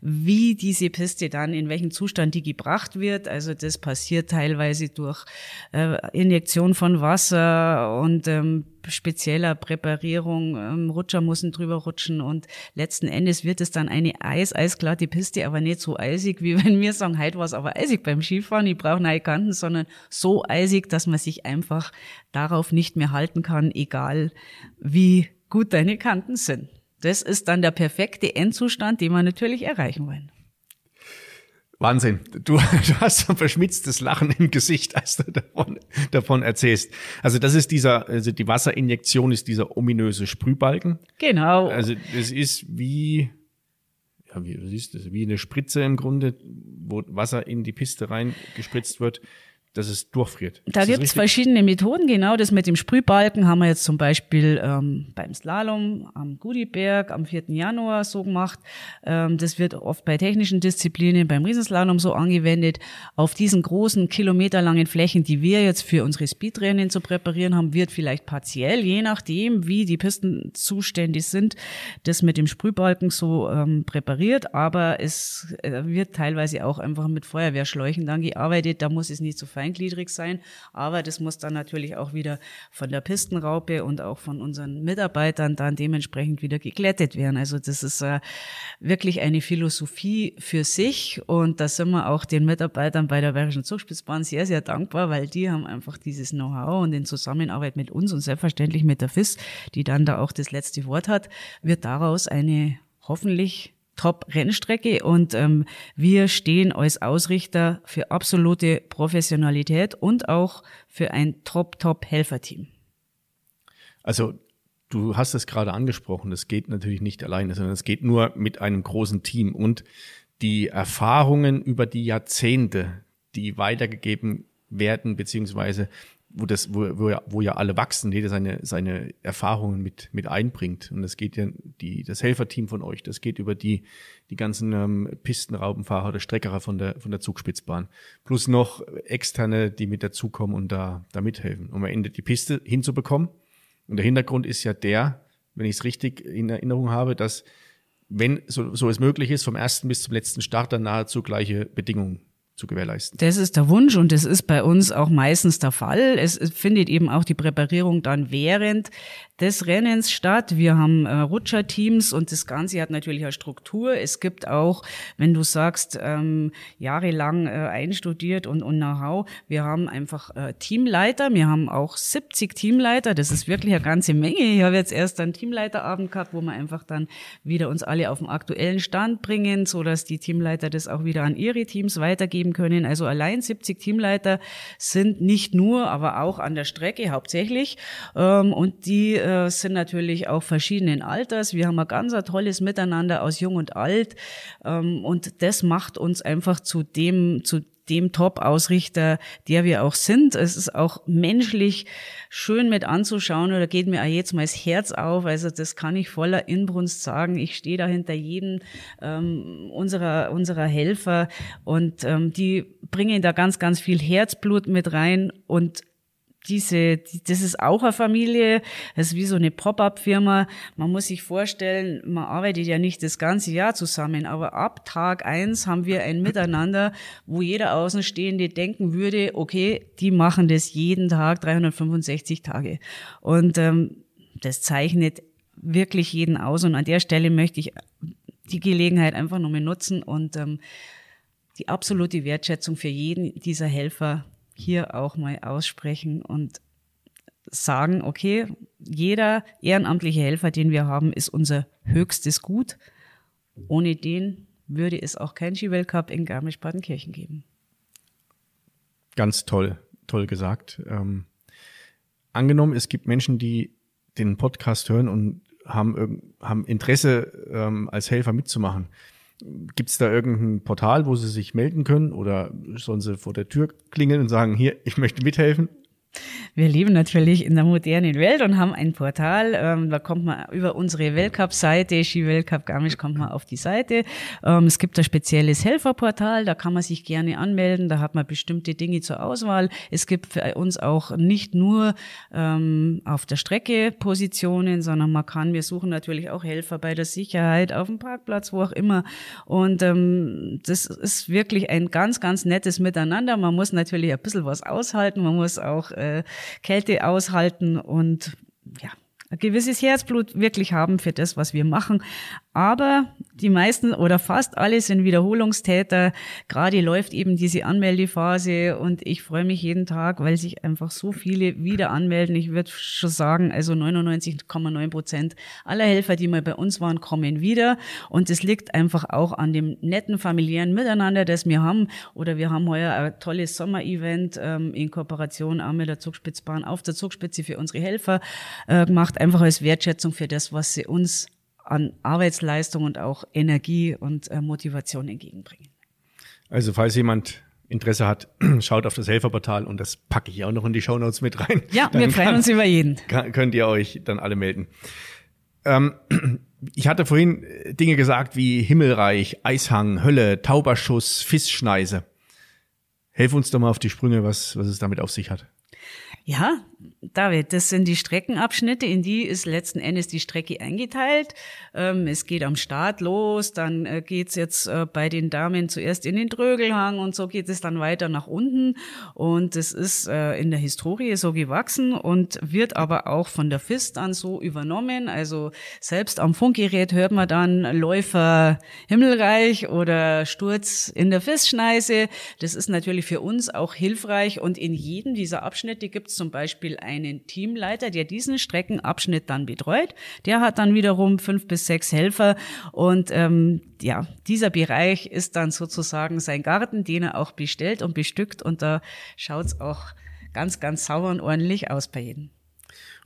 wie diese Piste dann, in welchem Zustand die gebracht wird. Also das passiert teilweise durch äh, Injektion Injektion von Wasser und ähm, spezieller Präparierung. Ähm, Rutscher müssen drüber rutschen und letzten Endes wird es dann eine eis eisglatte Piste, aber nicht so eisig, wie <laughs> wenn wir sagen, heute war es aber eisig beim Skifahren, ich brauche neue Kanten, sondern so eisig, dass man sich einfach darauf nicht mehr halten kann, egal wie gut deine Kanten sind. Das ist dann der perfekte Endzustand, den wir natürlich erreichen wollen. Wahnsinn. Du, <laughs> du hast ein verschmitztes Lachen im Gesicht, als du davon, davon erzählst. Also das ist dieser, also die Wasserinjektion ist dieser ominöse Sprühbalken. Genau. Also das ist wie, ja, wie, ist das? Wie eine Spritze im Grunde, wo Wasser in die Piste rein gespritzt wird dass es durchfriert. Da gibt es verschiedene Methoden, genau. Das mit dem Sprühbalken haben wir jetzt zum Beispiel ähm, beim Slalom am Gudiberg am 4. Januar so gemacht. Ähm, das wird oft bei technischen Disziplinen, beim Riesenslalom so angewendet. Auf diesen großen, kilometerlangen Flächen, die wir jetzt für unsere Speedrennen zu präparieren haben, wird vielleicht partiell, je nachdem, wie die Pistenzustände sind, das mit dem Sprühbalken so ähm, präpariert. Aber es äh, wird teilweise auch einfach mit Feuerwehrschläuchen dann gearbeitet. Da muss es nicht so fein feingliedrig sein, aber das muss dann natürlich auch wieder von der Pistenraupe und auch von unseren Mitarbeitern dann dementsprechend wieder geglättet werden. Also das ist äh, wirklich eine Philosophie für sich und da sind wir auch den Mitarbeitern bei der Bayerischen Zugspitzbahn sehr, sehr dankbar, weil die haben einfach dieses Know-how und in Zusammenarbeit mit uns und selbstverständlich mit der FIS, die dann da auch das letzte Wort hat, wird daraus eine hoffentlich Top-Rennstrecke und ähm, wir stehen als Ausrichter für absolute Professionalität und auch für ein Top-Top-Helferteam. Also du hast es gerade angesprochen, es geht natürlich nicht alleine, sondern es geht nur mit einem großen Team und die Erfahrungen über die Jahrzehnte, die weitergegeben werden, beziehungsweise wo das, wo, wo, ja, wo ja alle wachsen, jeder seine, seine Erfahrungen mit, mit einbringt. Und das geht ja die, das Helferteam von euch, das geht über die, die ganzen ähm, Pistenraubenfahrer oder Streckerer von der, von der Zugspitzbahn. Plus noch externe, die mit dazukommen und da, da mithelfen, um am Ende die Piste hinzubekommen. Und der Hintergrund ist ja der, wenn ich es richtig in Erinnerung habe, dass wenn so, so es möglich ist, vom ersten bis zum letzten Start dann nahezu gleiche Bedingungen zu gewährleisten. Das ist der Wunsch und das ist bei uns auch meistens der Fall. Es findet eben auch die Präparierung dann während des Rennens statt. Wir haben äh, Rutscherteams und das Ganze hat natürlich eine Struktur. Es gibt auch, wenn du sagst, ähm, jahrelang äh, einstudiert und, und Know-how, wir haben einfach äh, Teamleiter. Wir haben auch 70 Teamleiter. Das ist wirklich eine ganze Menge. Ich habe jetzt erst einen Teamleiterabend gehabt, wo wir einfach dann wieder uns alle auf den aktuellen Stand bringen, so dass die Teamleiter das auch wieder an ihre Teams weitergeben können. Also allein 70 Teamleiter sind nicht nur, aber auch an der Strecke hauptsächlich. Ähm, und die äh, sind natürlich auch verschiedenen Alters. Wir haben ein ganz ein tolles Miteinander aus Jung und Alt. Ähm, und das macht uns einfach zu dem, zu dem Top-Ausrichter, der wir auch sind. Es ist auch menschlich schön mit anzuschauen oder geht mir auch jetzt mal das Herz auf. Also das kann ich voller Inbrunst sagen. Ich stehe da hinter jedem ähm, unserer, unserer Helfer und ähm, die bringen da ganz, ganz viel Herzblut mit rein und diese, das ist auch eine Familie, das ist wie so eine Pop-up-Firma. Man muss sich vorstellen, man arbeitet ja nicht das ganze Jahr zusammen, aber ab Tag eins haben wir ein Miteinander, wo jeder Außenstehende denken würde, okay, die machen das jeden Tag, 365 Tage. Und ähm, das zeichnet wirklich jeden aus. Und an der Stelle möchte ich die Gelegenheit einfach nochmal nutzen und ähm, die absolute Wertschätzung für jeden dieser Helfer hier auch mal aussprechen und sagen, okay, jeder ehrenamtliche Helfer, den wir haben, ist unser höchstes Gut. Ohne den würde es auch kein Skiweltcup in Garmisch-Partenkirchen geben. Ganz toll, toll gesagt. Ähm, angenommen, es gibt Menschen, die den Podcast hören und haben, haben Interesse, ähm, als Helfer mitzumachen. Gibt es da irgendein Portal, wo sie sich melden können oder sollen sie vor der Tür klingeln und sagen, hier, ich möchte mithelfen? Wir leben natürlich in der modernen Welt und haben ein Portal. Ähm, da kommt man über unsere Weltcup-Seite, Ski Weltcup Garmisch, kommt man auf die Seite. Ähm, es gibt ein spezielles Helferportal, da kann man sich gerne anmelden. Da hat man bestimmte Dinge zur Auswahl. Es gibt für uns auch nicht nur ähm, auf der Strecke Positionen, sondern man kann, wir suchen natürlich auch Helfer bei der Sicherheit, auf dem Parkplatz, wo auch immer. Und ähm, das ist wirklich ein ganz, ganz nettes Miteinander. Man muss natürlich ein bisschen was aushalten. Man muss auch äh, Kälte aushalten und ja, ein gewisses Herzblut wirklich haben für das, was wir machen. Aber die meisten oder fast alle sind Wiederholungstäter. Gerade läuft eben diese Anmeldephase und ich freue mich jeden Tag, weil sich einfach so viele wieder anmelden. Ich würde schon sagen, also 99,9 Prozent aller Helfer, die mal bei uns waren, kommen wieder. Und es liegt einfach auch an dem netten familiären Miteinander, das wir haben. Oder wir haben heuer ein tolles Sommerevent ähm, in Kooperation auch mit der Zugspitzbahn auf der Zugspitze für unsere Helfer äh, gemacht, einfach als Wertschätzung für das, was sie uns an Arbeitsleistung und auch Energie und äh, Motivation entgegenbringen. Also falls jemand Interesse hat, <clears throat> schaut auf das Helferportal und das packe ich auch noch in die Shownotes mit rein. Ja, dann wir freuen kann, uns über jeden. <laughs> Kann, könnt ihr euch dann alle melden. Ähm, <clears throat> ich hatte vorhin Dinge gesagt wie Himmelreich, Eishang, Hölle, Tauberschuss, Fischschneise. Helf uns doch mal auf die Sprünge, was, was es damit auf sich hat. Ja, David, das sind die Streckenabschnitte, in die ist letzten Endes die Strecke eingeteilt. Ähm, es geht am Start los, dann äh, geht's jetzt äh, bei den Damen zuerst in den Trögelhang und so geht es dann weiter nach unten. Und es ist äh, in der Historie so gewachsen und wird aber auch von der FIS dann so übernommen. Also selbst am Funkgerät hört man dann Läufer Himmelreich oder Sturz in der FIS-Schneise. Das ist natürlich für uns auch hilfreich und in jedem dieser Abschnitte gibt es zum Beispiel einen Teamleiter, der diesen Streckenabschnitt dann betreut. Der hat dann wiederum fünf bis sechs Helfer und ähm, ja, dieser Bereich ist dann sozusagen sein Garten, den er auch bestellt und bestückt und da schaut's auch ganz, ganz sauber und ordentlich aus bei jedem.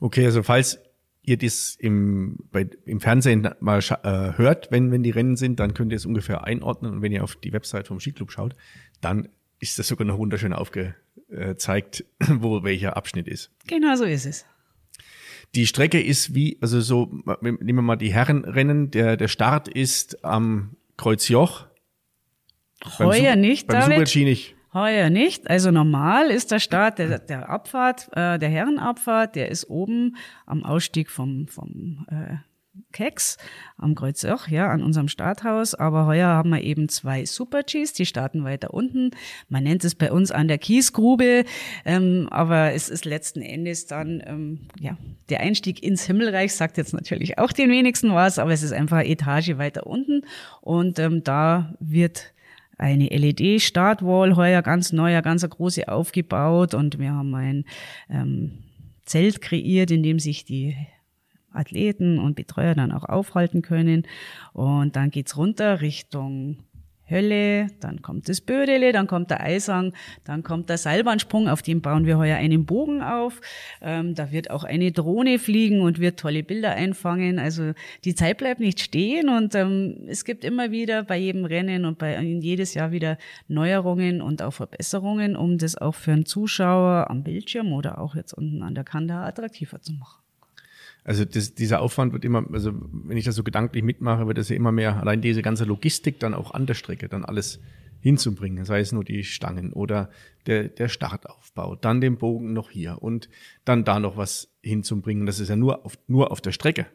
Okay, also falls ihr das im, bei, im Fernsehen mal äh, hört, wenn, wenn die Rennen sind, dann könnt ihr es ungefähr einordnen und wenn ihr auf die Website vom Skiclub schaut, dann ist das sogar noch wunderschön aufgezeigt, <clears throat> wo welcher Abschnitt ist. Genau so ist es. Die Strecke ist wie, also so, nehmen wir mal die Herrenrennen, der, der Start ist am Kreuzjoch. Heuer beim nicht, beim David. Super-G nicht. Heuer nicht. Also normal ist der Start der, der Abfahrt, äh, der Herrenabfahrt, der ist oben am Ausstieg vom, vom äh, Keks am Kreuzach, ja, an unserem Starthaus. Aber heuer haben wir eben zwei Super-Gs, die starten weiter unten. Man nennt es bei uns an der Kiesgrube, ähm, aber es ist letzten Endes dann, ähm, ja, der Einstieg ins Himmelreich sagt jetzt natürlich auch den wenigsten was, aber es ist einfach eine Etage weiter unten und ähm, da wird eine LED-Startwall heuer ganz ganz eine große aufgebaut und wir haben ein ähm, Zelt kreiert, in dem sich die Athleten und Betreuer dann auch aufhalten können. Und dann geht's runter Richtung Hölle, dann kommt das Bödele, dann kommt der Eisang, dann kommt der Seilbahnsprung, auf dem bauen wir heuer einen Bogen auf. Ähm, da wird auch eine Drohne fliegen und wird tolle Bilder einfangen. Also die Zeit bleibt nicht stehen und ähm, es gibt immer wieder bei jedem Rennen und bei jedes Jahr wieder Neuerungen und auch Verbesserungen, um das auch für einen Zuschauer am Bildschirm oder auch jetzt unten an der Kante attraktiver zu machen. Also das, dieser Aufwand wird immer, also wenn ich das so gedanklich mitmache, wird das ja immer mehr, allein diese ganze Logistik dann auch an der Strecke, dann alles hinzubringen, sei es nur die Stangen oder der, der Startaufbau, dann den Bogen noch hier und dann da noch was hinzubringen. Das ist ja nur auf, nur auf der Strecke.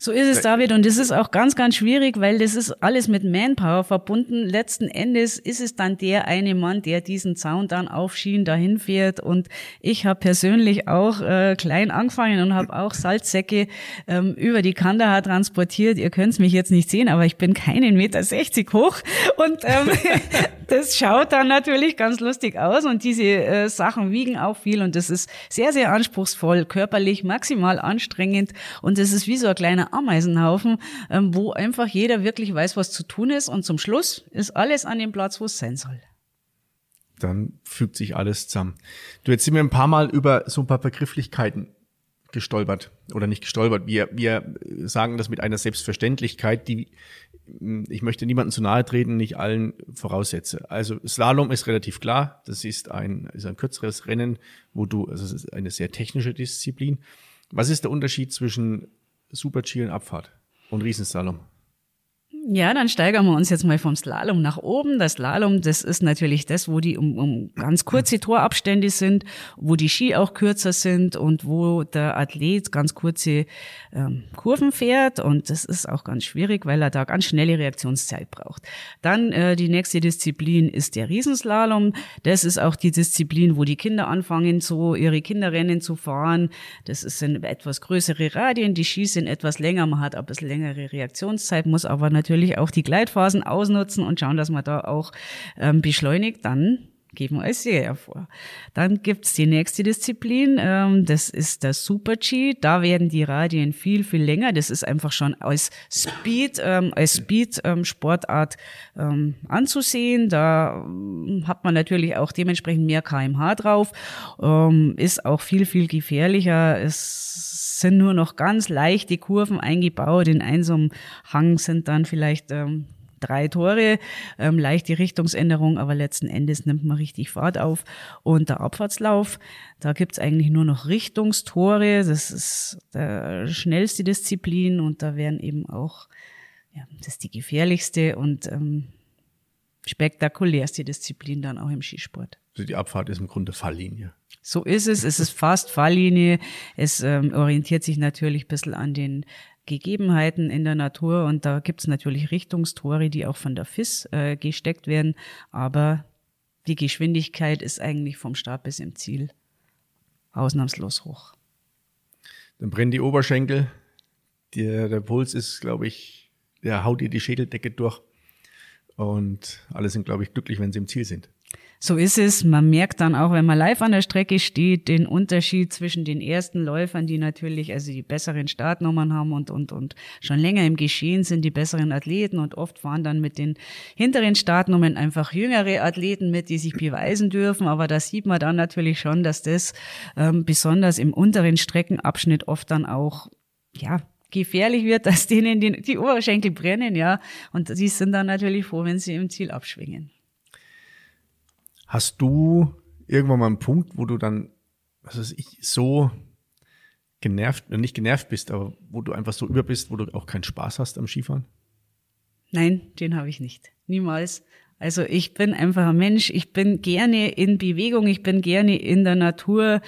So ist es, David. Und das ist auch ganz, ganz schwierig, weil das ist alles mit Manpower verbunden. Letzten Endes ist es dann der eine Mann, der diesen Zaun dann auf Schienen dahin fährt. Und ich habe persönlich auch äh, klein angefangen und habe auch Salzsäcke ähm, über die Kandahar transportiert. Ihr könnt mich jetzt nicht sehen, aber ich bin keinen Meter 60 hoch. Und ähm, <laughs> das schaut dann natürlich ganz lustig aus. Und diese äh, Sachen wiegen auch viel. Und das ist sehr, sehr anspruchsvoll, körperlich maximal anstrengend. Und das ist wie so ein kleiner Ameisenhaufen, ähm, wo einfach jeder wirklich weiß, was zu tun ist. Und zum Schluss ist alles an dem Platz, wo es sein soll. Dann fügt sich alles zusammen. Du, jetzt sind wir ein paar Mal über so ein paar Begrifflichkeiten gestolpert oder nicht gestolpert. Wir, wir sagen das mit einer Selbstverständlichkeit, die ich möchte niemandem zu nahe treten, nicht allen voraussetze. Also Slalom ist relativ klar. Das ist ein, ist ein kürzeres Rennen, wo du, also es ist eine sehr technische Disziplin. Was ist der Unterschied zwischen Super-G und Abfahrt und Riesenslalom. Ja, dann steigern wir uns jetzt mal vom Slalom nach oben. Das Slalom, das ist natürlich das, wo die um, um ganz kurze Torabstände sind, wo die Ski auch kürzer sind und wo der Athlet ganz kurze ähm, Kurven fährt. Und das ist auch ganz schwierig, weil er da ganz schnelle Reaktionszeit braucht. Dann äh, die nächste Disziplin ist der Riesenslalom. Das ist auch die Disziplin, wo die Kinder anfangen, so ihre Kinderrennen zu fahren. Das sind etwas größere Radien, die Ski sind etwas länger, man hat ein bisschen längere Reaktionszeit, muss aber natürlich natürlich auch die Gleitphasen ausnutzen und schauen, dass man da auch ähm, beschleunigt, dann geben als Serie vor. Dann gibt's die nächste Disziplin, ähm, das ist der Super-G. Da werden die Radien viel, viel länger. Das ist einfach schon als Speed, ähm, als Speed-Sportart ähm, anzusehen. Da ähm, hat man natürlich auch dementsprechend mehr kmh drauf, ähm, ist auch viel, viel gefährlicher. Es sind nur noch ganz leichte Kurven eingebaut. In einem Hang sind dann vielleicht ähm, drei Tore, ähm, leichte Richtungsänderung, aber letzten Endes nimmt man richtig Fahrt auf. Und der Abfahrtslauf, da gibt's eigentlich nur noch Richtungstore, das ist der schnellste Disziplin und da werden eben auch, ja, das ist die gefährlichste und ähm, spektakulärste Disziplin dann auch im Skisport. Also die Abfahrt ist im Grunde Falllinie. So ist es. Es ist fast Falllinie. Es ähm, orientiert sich natürlich ein bisschen an den Gegebenheiten in der Natur und da gibt es natürlich Richtungstore, die auch von der FIS äh, gesteckt werden, aber die Geschwindigkeit ist eigentlich vom Start bis im Ziel ausnahmslos hoch. Dann brennen die Oberschenkel, der, der Puls ist, glaube ich, der haut dir die Schädeldecke durch und alle sind, glaube ich, glücklich, wenn sie im Ziel sind. So ist es. Man merkt dann auch, wenn man live an der Strecke steht, den Unterschied zwischen den ersten Läufern, die natürlich also die besseren Startnummern haben und, und, und schon länger im Geschehen sind, die besseren Athleten und oft fahren dann mit den hinteren Startnummern einfach jüngere Athleten mit, die sich beweisen dürfen. Aber da sieht man dann natürlich schon, dass das ähm, besonders im unteren Streckenabschnitt oft dann auch, ja, gefährlich wird, <laughs> dass denen die, die Oberschenkel brennen, ja. Und die sind dann natürlich froh, wenn sie im Ziel abschwingen. Hast du irgendwann mal einen Punkt, wo du dann, was weiß ich, so genervt, nicht genervt bist, aber wo du einfach so über bist, wo du auch keinen Spaß hast am Skifahren? Nein, den habe ich nicht. Niemals. Also ich bin einfach ein Mensch, ich bin gerne in Bewegung, ich bin gerne in der Natur.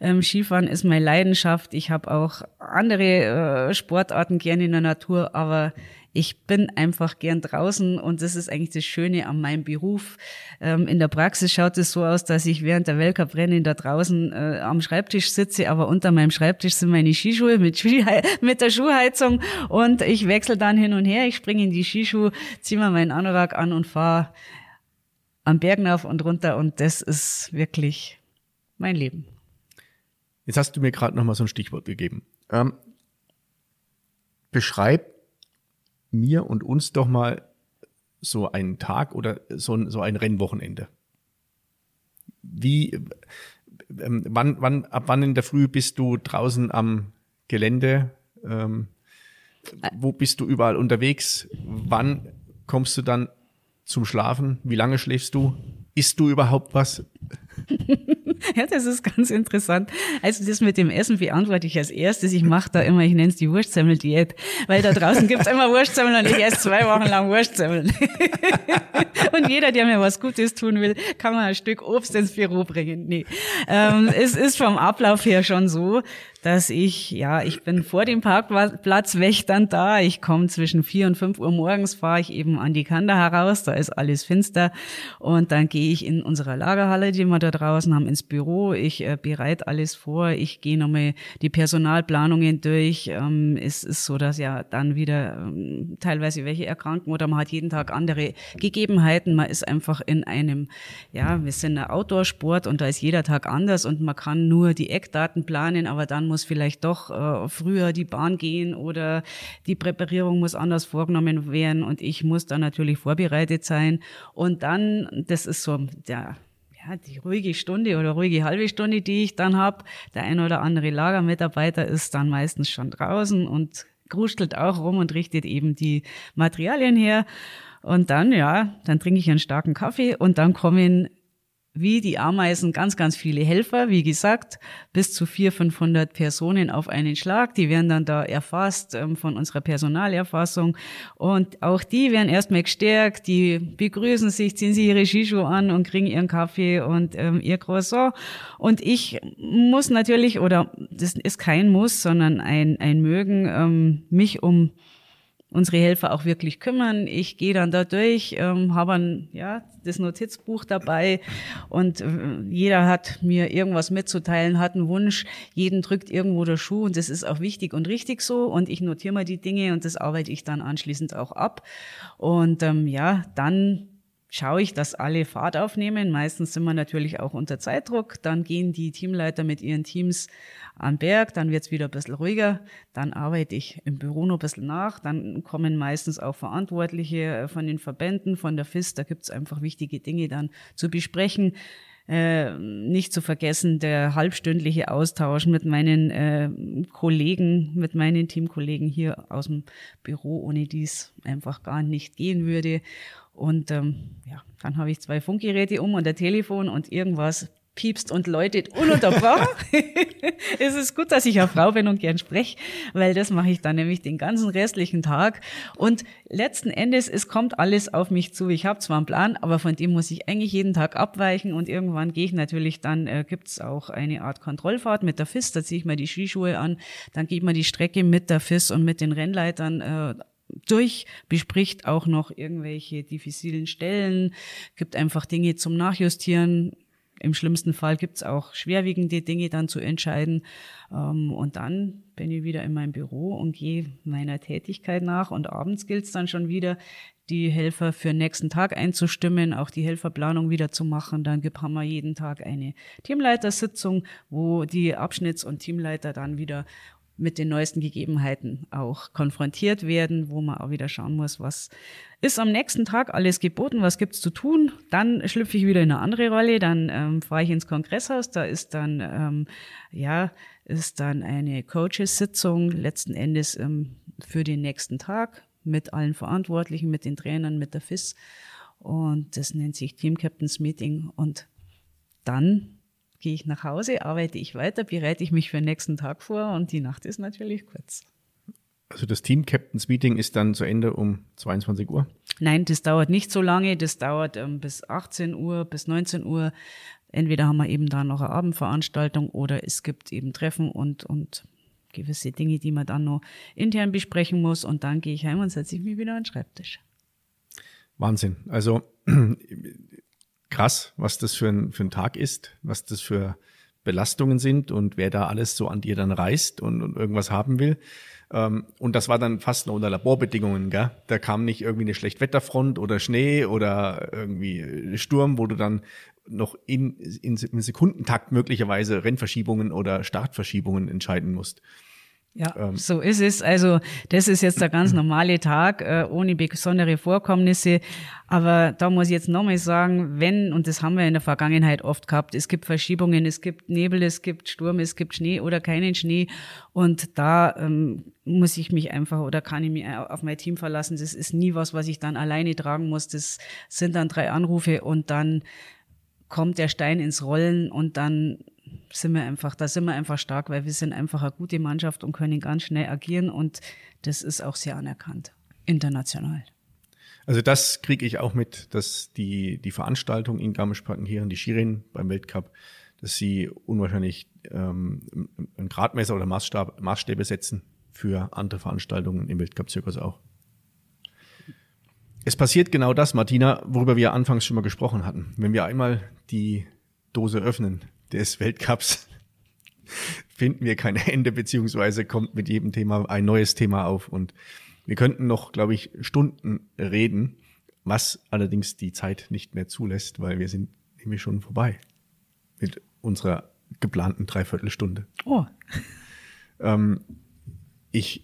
Ähm, Skifahren ist meine Leidenschaft. Ich habe auch andere äh, Sportarten gerne in der Natur, aber ich bin einfach gern draußen und das ist eigentlich das Schöne an meinem Beruf. Ähm, in der Praxis schaut es so aus, dass ich während der Weltcuprennen da draußen äh, am Schreibtisch sitze, aber unter meinem Schreibtisch sind meine Skischuhe mit, <laughs> mit der Schuhheizung und ich wechsle dann hin und her. Ich springe in die Skischuhe, ziehe mir meinen Anorak an und fahre am Bergen auf und runter und das ist wirklich mein Leben. Jetzt hast du mir gerade noch mal so ein Stichwort gegeben. Ähm, beschreib mir und uns doch mal so einen Tag oder so, so ein Rennwochenende. Wie, ähm, wann, wann, ab wann in der Früh bist du draußen am Gelände? Ähm, wo bist du überall unterwegs? Wann kommst du dann zum Schlafen? Wie lange schläfst du? Isst du überhaupt was? <laughs> <laughs> ja, das ist ganz interessant. Also das mit dem Essen beantworte ich als erstes. Ich mache da immer, ich nenne es die Wurstsemmel-Diät, weil da draußen gibt's immer Wurstsemmeln und ich esse zwei Wochen lang Wurstsemmeln. <laughs> und jeder, der mir was Gutes tun will, kann mir ein Stück Obst ins Büro bringen. Nee. Ähm, es ist vom Ablauf her schon so, dass ich, ja, ich bin vor dem Parkplatzwächtern da. Ich komme zwischen vier und fünf Uhr morgens, fahre ich eben an die Kanda heraus, da ist alles finster. Und dann gehe ich in unserer Lagerhalle, die wir da draußen haben, ins Büro. Ich äh, bereite alles vor. Ich gehe nochmal die Personalplanungen durch. Ähm, es ist so, dass ja dann wieder ähm, teilweise welche erkranken oder man hat jeden Tag andere Gegebenheiten. Man ist einfach in einem, ja, wir sind ein Outdoor-Sport und da ist jeder Tag anders und man kann nur die Eckdaten planen, aber dann muss vielleicht doch äh, früher die Bahn gehen oder die Präparierung muss anders vorgenommen werden und ich muss dann natürlich vorbereitet sein. Und dann, das ist so der ja, die ruhige Stunde oder ruhige halbe Stunde, die ich dann habe. Der ein oder andere Lagermitarbeiter ist dann meistens schon draußen und gruschelt auch rum und richtet eben die Materialien her. Und dann, ja, dann trinke ich einen starken Kaffee und dann kommen wie die Ameisen ganz, ganz viele Helfer, wie gesagt, bis zu 400, 500 Personen auf einen Schlag. Die werden dann da erfasst ähm, von unserer Personalerfassung. Und auch die werden erstmal gestärkt, die begrüßen sich, ziehen sie ihre Skischuhe an und kriegen ihren Kaffee und ähm, ihr Croissant. Und ich muss natürlich, oder das ist kein Muss, sondern ein, ein Mögen, ähm, mich um unsere Helfer auch wirklich kümmern. Ich gehe dann da durch, ähm, habe ein, ja, das Notizbuch dabei und äh, jeder hat mir irgendwas mitzuteilen, hat einen Wunsch, jeden drückt irgendwo der Schuh und das ist auch wichtig und richtig so. Und ich notiere mal die Dinge und das arbeite ich dann anschließend auch ab. Und ähm, ja, dann schaue ich, dass alle Fahrt aufnehmen. Meistens sind wir natürlich auch unter Zeitdruck. Dann gehen die Teamleiter mit ihren Teams an Berg, dann wird's wieder ein bisschen ruhiger. Dann arbeite ich im Büro noch ein bisschen nach. Dann kommen meistens auch Verantwortliche äh, von den Verbänden, von der FIS. Da gibt's einfach wichtige Dinge dann zu besprechen. Äh, nicht zu vergessen der halbstündliche Austausch mit meinen äh, Kollegen, mit meinen Teamkollegen hier aus dem Büro, ohne dies einfach gar nicht gehen würde. Und ähm, ja, dann habe ich zwei Funkgeräte um und ein Telefon und irgendwas piepst und läutet ununterbrochen. <laughs> es ist gut, dass ich eine Frau bin und gern spreche, weil das mache ich dann nämlich den ganzen restlichen Tag. Und letzten Endes, es kommt alles auf mich zu. Ich habe zwar einen Plan, aber von dem muss ich eigentlich jeden Tag abweichen und irgendwann gehe ich natürlich dann, äh, gibt's auch eine Art Kontrollfahrt mit der FIS, da ziehe ich mir die Skischuhe an, dann geht man die Strecke mit der FIS und mit den Rennleitern äh, durch, bespricht auch noch irgendwelche diffizilen Stellen, gibt einfach Dinge zum Nachjustieren. Im schlimmsten Fall gibt's auch schwerwiegende Dinge dann zu entscheiden. Ähm, und dann bin ich wieder in meinem Büro und gehe meiner Tätigkeit nach. Und abends gilt's dann schon wieder, die Helfer für den nächsten Tag einzustimmen, auch die Helferplanung wieder zu machen. Dann gibt, haben wir jeden Tag eine Teamleitersitzung, wo die Abschnitts- und Teamleiter dann wieder mit den neuesten Gegebenheiten auch konfrontiert werden, wo man auch wieder schauen muss, was ist am nächsten Tag alles geboten, was gibt's zu tun. Dann schlüpfe ich wieder in eine andere Rolle, dann ähm, fahre ich ins Kongresshaus, da ist dann ähm, ja ist dann eine Coaches-Sitzung letzten Endes ähm, für den nächsten Tag mit allen Verantwortlichen, mit den Trainern, mit der FIS Und das nennt sich Team Captains Meeting. Und dann gehe ich nach Hause, arbeite ich weiter, bereite ich mich für den nächsten Tag vor und die Nacht ist natürlich kurz. Also das Team Captains Meeting ist dann zu Ende um 22 Uhr? Nein, das dauert nicht so lange. Das dauert ähm, bis 18 Uhr, bis 19 Uhr. Entweder haben wir eben da noch eine Abendveranstaltung oder es gibt eben Treffen und, und gewisse Dinge, die man dann noch intern besprechen muss. Und dann gehe ich heim und setze ich mich wieder an den Schreibtisch. Wahnsinn. Also <clears throat> krass, was das für ein, für ein Tag ist, was das für Belastungen sind und wer da alles so an dir dann reist und, und irgendwas haben will. Ähm, und das war dann fast nur unter Laborbedingungen, gell? Da kam nicht irgendwie eine Schlechtwetterfront oder Schnee oder irgendwie Sturm, wo du dann noch in, in, in Sekundentakt möglicherweise Rennverschiebungen oder Startverschiebungen entscheiden musst. Ja, ähm. so ist es. Also das ist jetzt der ganz <clears throat> normale Tag äh, ohne besondere Vorkommnisse. Aber da muss ich jetzt nochmal sagen, wenn, und das haben wir in der Vergangenheit oft gehabt, es gibt Verschiebungen, es gibt Nebel, es gibt Sturm, es gibt Schnee oder keinen Schnee. Und da ähm, muss ich mich einfach oder kann ich mich auf mein Team verlassen. Das ist nie was, was ich dann alleine tragen muss. Das sind dann drei Anrufe und dann kommt der Stein ins Rollen und dann sind wir einfach, da sind wir einfach stark, weil wir sind einfach eine gute Mannschaft und können ganz schnell agieren und das ist auch sehr anerkannt, international. Also das kriege ich auch mit, dass die, die Veranstaltung in Garmisch-Partenkirchen, die Schirin beim Weltcup, dass sie unwahrscheinlich ähm, einen Gradmesser oder Maßstab, Maßstäbe setzen für andere Veranstaltungen im Weltcup-Zirkus auch. Es passiert genau das, Martina, worüber wir anfangs schon mal gesprochen hatten. Wenn wir einmal die Dose öffnen, des Weltcups <laughs> finden wir kein Ende, beziehungsweise kommt mit jedem Thema ein neues Thema auf. Und wir könnten noch, glaube ich, Stunden reden, was allerdings die Zeit nicht mehr zulässt, weil wir sind nämlich schon vorbei mit unserer geplanten Dreiviertelstunde. Oh. <laughs> Ähm, ich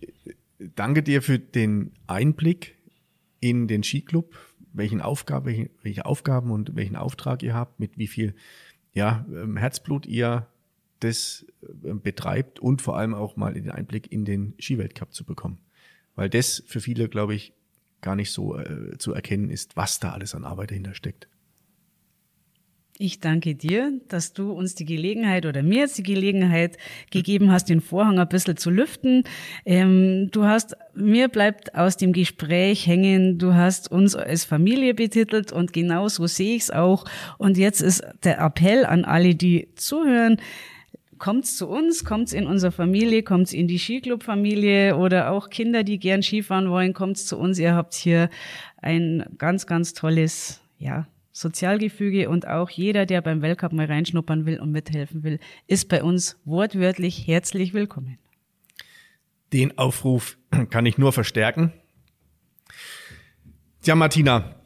danke dir für den Einblick in den Skiclub, welchen Aufgabe, welche Aufgaben und welchen Auftrag ihr habt, mit wie viel ja, ähm, Herzblut ihr das ähm, betreibt und vor allem auch mal den Einblick in den Skiweltcup zu bekommen. Weil das für viele, glaube ich, gar nicht so äh, zu erkennen ist, was da alles an Arbeit dahinter steckt. Ich danke dir, dass du uns die Gelegenheit oder mir jetzt die Gelegenheit gegeben hast, den Vorhang ein bisschen zu lüften. Ähm, du hast, mir bleibt aus dem Gespräch hängen, du hast uns als Familie betitelt und genau so sehe ich es auch. Und jetzt ist der Appell an alle, die zuhören, kommt's zu uns, kommt's in unsere Familie, kommt's in die Skiclub-Familie oder auch Kinder, die gern Skifahren wollen, kommt's zu uns. Ihr habt hier ein ganz, ganz tolles, ja, Sozialgefüge und auch jeder, der beim Weltcup mal reinschnuppern will und mithelfen will, ist bei uns wortwörtlich herzlich willkommen. Den Aufruf kann ich nur verstärken. Tja, Martina,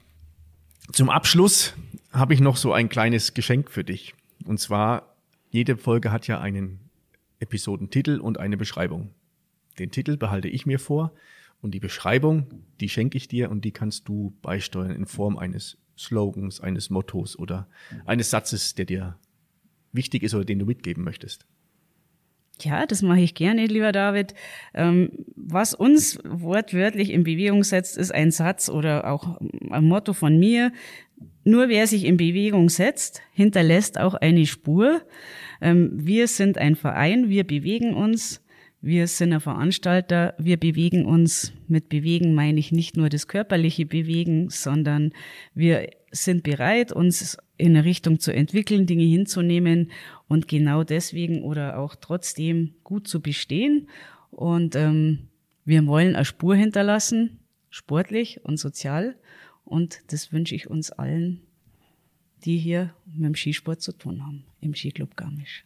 zum Abschluss habe ich noch so ein kleines Geschenk für dich. Und zwar, jede Folge hat ja einen Episodentitel und eine Beschreibung. Den Titel behalte ich mir vor und die Beschreibung, die schenke ich dir und die kannst du beisteuern in Form eines Slogans, eines Mottos oder eines Satzes, der dir wichtig ist oder den du mitgeben möchtest? Ja, das mache ich gerne, lieber David. Ähm, was uns wortwörtlich in Bewegung setzt, ist ein Satz oder auch ein Motto von mir. Nur wer sich in Bewegung setzt, hinterlässt auch eine Spur. Ähm, wir sind ein Verein, wir bewegen uns. Wir sind ein Veranstalter, wir bewegen uns. Mit bewegen meine ich nicht nur das körperliche Bewegen, sondern wir sind bereit, uns in eine Richtung zu entwickeln, Dinge hinzunehmen und genau deswegen oder auch trotzdem gut zu bestehen. Und ähm, wir wollen eine Spur hinterlassen, sportlich und sozial. Und das wünsche ich uns allen, die hier mit dem Skisport zu tun haben, im Skiclub Garmisch.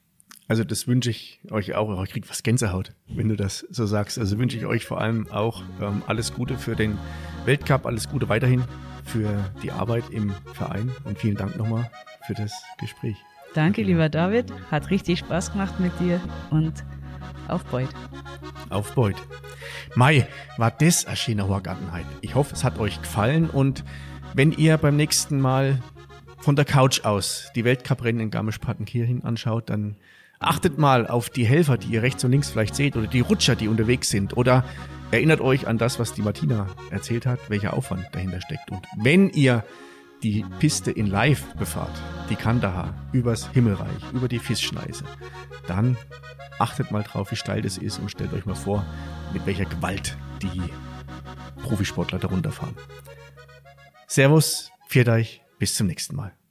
Also das wünsche ich euch auch. Ich kriege was Gänsehaut, wenn du das so sagst. Also wünsche ich euch vor allem auch ähm, alles Gute für den Weltcup, alles Gute weiterhin für die Arbeit im Verein und vielen Dank nochmal für das Gespräch. Danke, lieber David. Hat richtig Spaß gemacht mit dir und auf Beut. Auf Beut. Mai, war das eine schöne Horgartenheit. Ich hoffe, es hat euch gefallen und wenn ihr beim nächsten Mal von der Couch aus die Weltcuprennen in Garmisch-Partenkirchen anschaut, dann Achtet mal auf die Helfer, die ihr rechts und links vielleicht seht oder die Rutscher, die unterwegs sind oder erinnert euch an das, was die Martina erzählt hat, welcher Aufwand dahinter steckt. Und wenn ihr die Piste in Live befahrt, die Kandahar, übers Himmelreich, über die Fischschneise, dann achtet mal drauf, wie steil das ist und stellt euch mal vor, mit welcher Gewalt die Profisportler darunter fahren. Servus, viert euch, bis zum nächsten Mal.